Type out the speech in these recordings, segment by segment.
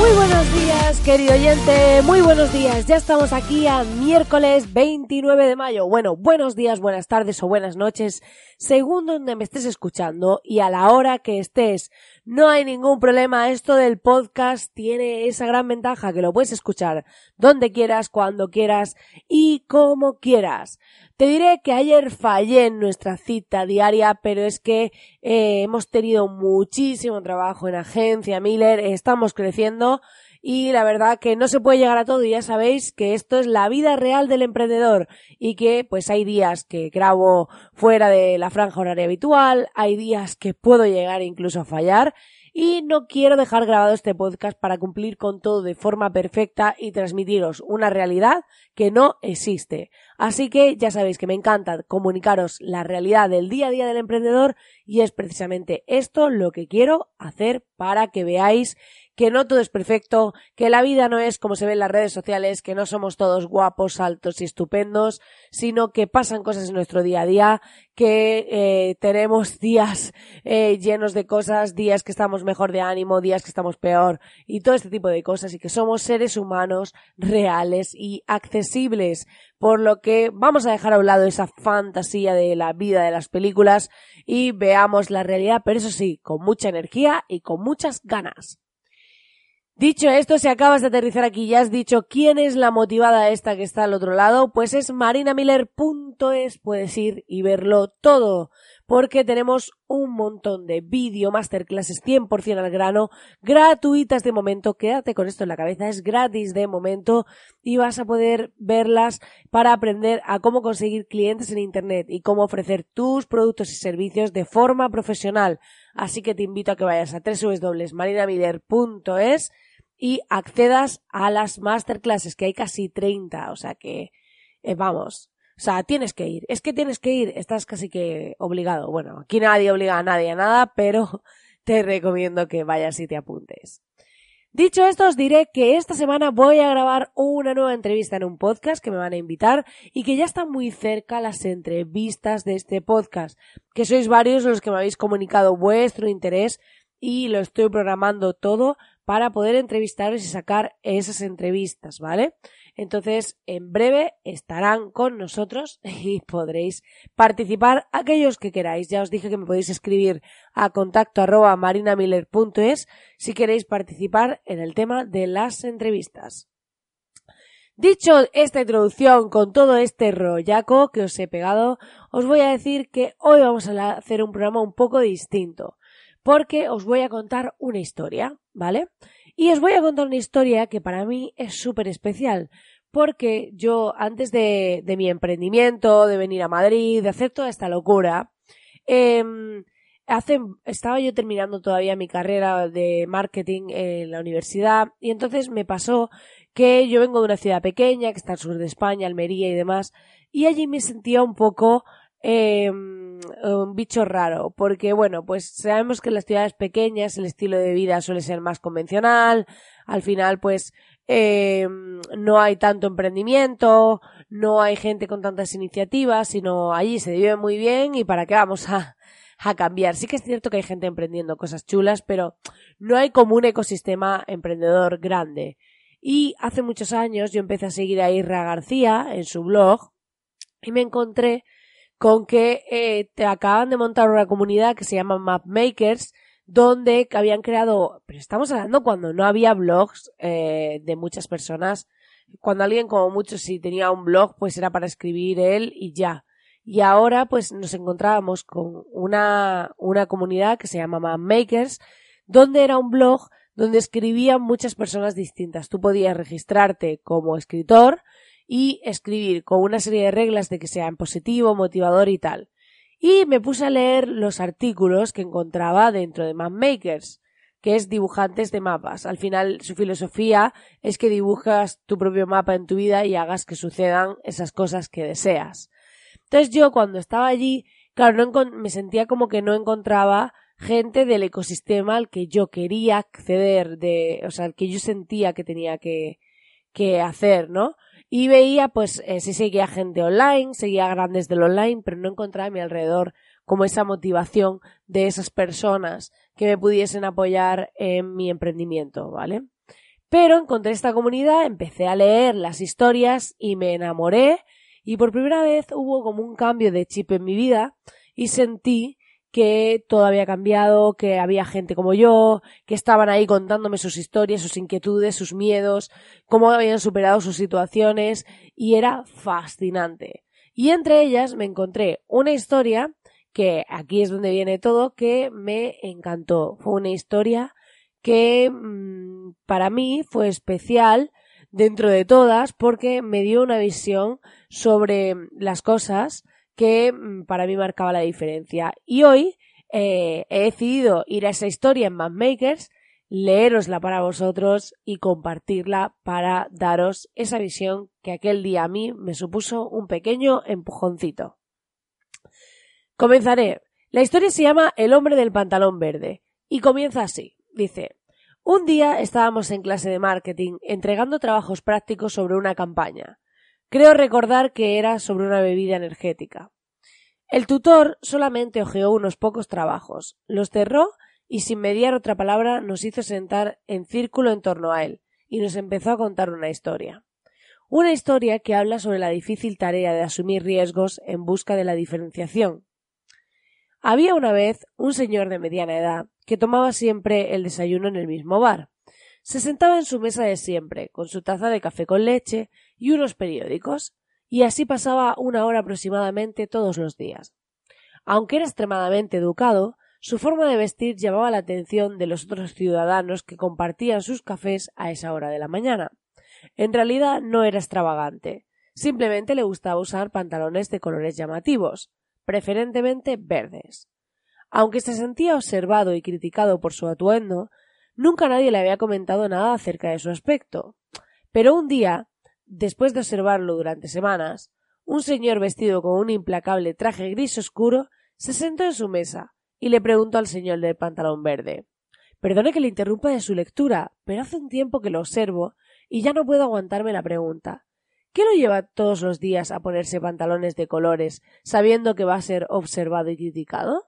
Muy buenos días, querido oyente, muy buenos días. Ya estamos aquí a miércoles 29 de mayo. Bueno, buenos días, buenas tardes o buenas noches, según donde me estés escuchando y a la hora que estés. No hay ningún problema, esto del podcast tiene esa gran ventaja que lo puedes escuchar donde quieras, cuando quieras y como quieras. Te diré que ayer fallé en nuestra cita diaria, pero es que eh, hemos tenido muchísimo trabajo en agencia Miller, estamos creciendo y la verdad que no se puede llegar a todo y ya sabéis que esto es la vida real del emprendedor y que pues hay días que grabo fuera de la franja horaria habitual, hay días que puedo llegar incluso a fallar y no quiero dejar grabado este podcast para cumplir con todo de forma perfecta y transmitiros una realidad que no existe. Así que ya sabéis que me encanta comunicaros la realidad del día a día del emprendedor y es precisamente esto lo que quiero hacer para que veáis que no todo es perfecto, que la vida no es como se ve en las redes sociales, que no somos todos guapos, altos y estupendos, sino que pasan cosas en nuestro día a día, que eh, tenemos días eh, llenos de cosas, días que estamos mejor de ánimo, días que estamos peor y todo este tipo de cosas y que somos seres humanos reales y accesibles, por lo que vamos a dejar a un lado esa fantasía de la vida de las películas y veamos la realidad, pero eso sí, con mucha energía y con muchas ganas. Dicho esto, si acabas de aterrizar aquí ya has dicho quién es la motivada esta que está al otro lado, pues es marinamiller.es, puedes ir y verlo todo, porque tenemos un montón de vídeo masterclasses 100% al grano, gratuitas de momento, quédate con esto en la cabeza, es gratis de momento y vas a poder verlas para aprender a cómo conseguir clientes en Internet y cómo ofrecer tus productos y servicios de forma profesional. Así que te invito a que vayas a www.marinamiller.es y accedas a las masterclasses, que hay casi 30, o sea que, eh, vamos, o sea, tienes que ir, es que tienes que ir, estás casi que obligado. Bueno, aquí nadie obliga a nadie a nada, pero te recomiendo que vayas y te apuntes. Dicho esto, os diré que esta semana voy a grabar una nueva entrevista en un podcast que me van a invitar y que ya están muy cerca las entrevistas de este podcast, que sois varios los que me habéis comunicado vuestro interés y lo estoy programando todo para poder entrevistaros y sacar esas entrevistas, ¿vale? Entonces, en breve estarán con nosotros y podréis participar aquellos que queráis. Ya os dije que me podéis escribir a contacto arroba marinamiller.es si queréis participar en el tema de las entrevistas. Dicho esta introducción con todo este rollaco que os he pegado, os voy a decir que hoy vamos a hacer un programa un poco distinto porque os voy a contar una historia, ¿vale? Y os voy a contar una historia que para mí es súper especial, porque yo antes de, mi emprendimiento, de venir a Madrid, de hacer toda esta locura, em, estaba yo terminando todavía mi carrera de marketing en la universidad y entonces me pasó que yo vengo de una ciudad pequeña que está al sur de España, Almería y demás, y allí me sentía un poco eh, un bicho raro, porque bueno, pues sabemos que en las ciudades pequeñas el estilo de vida suele ser más convencional, al final pues eh, no hay tanto emprendimiento, no hay gente con tantas iniciativas, sino allí se vive muy bien y para qué vamos a, a cambiar. Sí que es cierto que hay gente emprendiendo cosas chulas, pero no hay como un ecosistema emprendedor grande. Y hace muchos años yo empecé a seguir a Irra García en su blog y me encontré con que eh, te acaban de montar una comunidad que se llama Mapmakers, donde habían creado, pero estamos hablando cuando no había blogs eh, de muchas personas, cuando alguien como mucho si tenía un blog pues era para escribir él y ya. Y ahora pues nos encontrábamos con una, una comunidad que se llama Mapmakers, donde era un blog donde escribían muchas personas distintas. Tú podías registrarte como escritor, y escribir con una serie de reglas de que sea positivo, motivador y tal. Y me puse a leer los artículos que encontraba dentro de Mapmakers. que es dibujantes de mapas. Al final su filosofía es que dibujas tu propio mapa en tu vida y hagas que sucedan esas cosas que deseas. Entonces yo cuando estaba allí, claro, no me sentía como que no encontraba gente del ecosistema al que yo quería acceder, de, o sea, al que yo sentía que tenía que, que hacer, ¿no? Y veía, pues, eh, si seguía gente online, seguía grandes del online, pero no encontraba a mi alrededor como esa motivación de esas personas que me pudiesen apoyar en mi emprendimiento, ¿vale? Pero encontré esta comunidad, empecé a leer las historias y me enamoré y por primera vez hubo como un cambio de chip en mi vida y sentí que todo había cambiado, que había gente como yo, que estaban ahí contándome sus historias, sus inquietudes, sus miedos, cómo habían superado sus situaciones y era fascinante. Y entre ellas me encontré una historia que aquí es donde viene todo, que me encantó. Fue una historia que mmm, para mí fue especial dentro de todas porque me dio una visión sobre las cosas que mm, para mí marcaba la diferencia. Y hoy eh, he decidido ir a esa historia en Mapmakers, leerosla para vosotros y compartirla para daros esa visión que aquel día a mí me supuso un pequeño empujoncito. Comenzaré. La historia se llama El hombre del pantalón verde y comienza así. Dice, un día estábamos en clase de marketing entregando trabajos prácticos sobre una campaña. Creo recordar que era sobre una bebida energética. El tutor solamente hojeó unos pocos trabajos, los cerró y sin mediar otra palabra nos hizo sentar en círculo en torno a él y nos empezó a contar una historia. Una historia que habla sobre la difícil tarea de asumir riesgos en busca de la diferenciación. Había una vez un señor de mediana edad que tomaba siempre el desayuno en el mismo bar. Se sentaba en su mesa de siempre, con su taza de café con leche y unos periódicos, y así pasaba una hora aproximadamente todos los días. Aunque era extremadamente educado, su forma de vestir llamaba la atención de los otros ciudadanos que compartían sus cafés a esa hora de la mañana. En realidad no era extravagante, simplemente le gustaba usar pantalones de colores llamativos, preferentemente verdes. Aunque se sentía observado y criticado por su atuendo, nunca nadie le había comentado nada acerca de su aspecto. Pero un día, Después de observarlo durante semanas, un señor vestido con un implacable traje gris oscuro se sentó en su mesa y le preguntó al señor del pantalón verde Perdone que le interrumpa de su lectura, pero hace un tiempo que lo observo y ya no puedo aguantarme la pregunta. ¿Qué lo lleva todos los días a ponerse pantalones de colores, sabiendo que va a ser observado y criticado?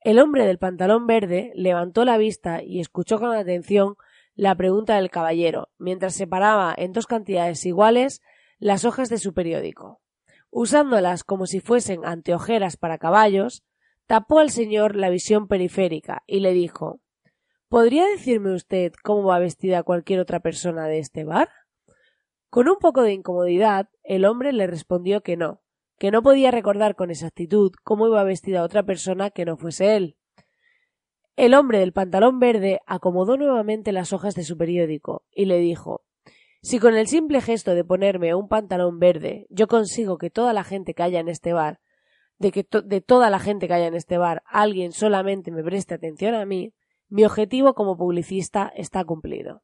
El hombre del pantalón verde levantó la vista y escuchó con atención la pregunta del caballero, mientras separaba en dos cantidades iguales las hojas de su periódico. Usándolas como si fuesen anteojeras para caballos, tapó al señor la visión periférica y le dijo ¿Podría decirme usted cómo va vestida cualquier otra persona de este bar? Con un poco de incomodidad, el hombre le respondió que no, que no podía recordar con exactitud cómo iba vestida otra persona que no fuese él. El hombre del pantalón verde acomodó nuevamente las hojas de su periódico y le dijo Si con el simple gesto de ponerme un pantalón verde yo consigo que toda la gente que haya en este bar, de que de toda la gente que haya en este bar alguien solamente me preste atención a mí, mi objetivo como publicista está cumplido.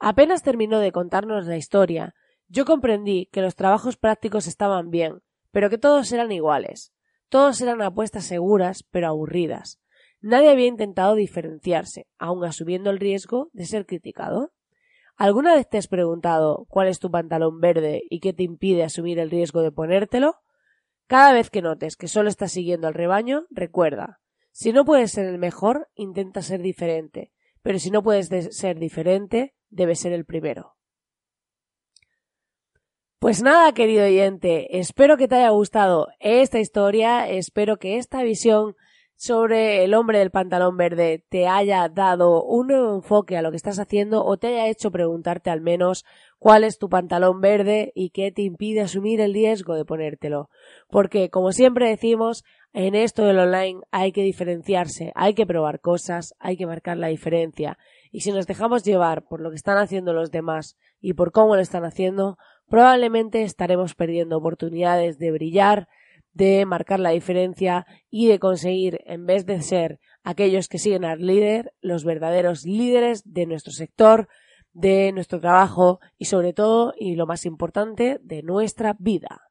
Apenas terminó de contarnos la historia, yo comprendí que los trabajos prácticos estaban bien, pero que todos eran iguales. Todos eran apuestas seguras, pero aburridas. Nadie había intentado diferenciarse, aun asumiendo el riesgo de ser criticado. ¿Alguna vez te has preguntado cuál es tu pantalón verde y qué te impide asumir el riesgo de ponértelo? Cada vez que notes que solo estás siguiendo al rebaño, recuerda, si no puedes ser el mejor, intenta ser diferente, pero si no puedes ser diferente, debes ser el primero. Pues nada, querido oyente, espero que te haya gustado esta historia, espero que esta visión sobre el hombre del pantalón verde te haya dado un nuevo enfoque a lo que estás haciendo o te haya hecho preguntarte al menos cuál es tu pantalón verde y qué te impide asumir el riesgo de ponértelo. Porque, como siempre decimos, en esto del online hay que diferenciarse, hay que probar cosas, hay que marcar la diferencia. Y si nos dejamos llevar por lo que están haciendo los demás y por cómo lo están haciendo, probablemente estaremos perdiendo oportunidades de brillar, de marcar la diferencia y de conseguir, en vez de ser aquellos que siguen al líder, los verdaderos líderes de nuestro sector, de nuestro trabajo y sobre todo, y lo más importante, de nuestra vida.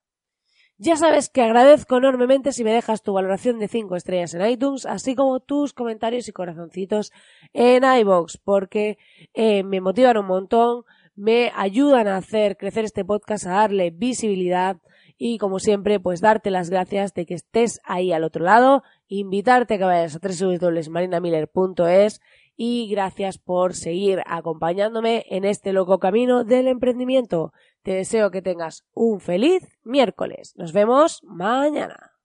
Ya sabes que agradezco enormemente si me dejas tu valoración de 5 estrellas en iTunes, así como tus comentarios y corazoncitos en iBox, porque eh, me motivan un montón, me ayudan a hacer crecer este podcast, a darle visibilidad y como siempre, pues darte las gracias de que estés ahí al otro lado, invitarte a que vayas a www.marinamiller.es y gracias por seguir acompañándome en este loco camino del emprendimiento. Te deseo que tengas un feliz miércoles. Nos vemos mañana.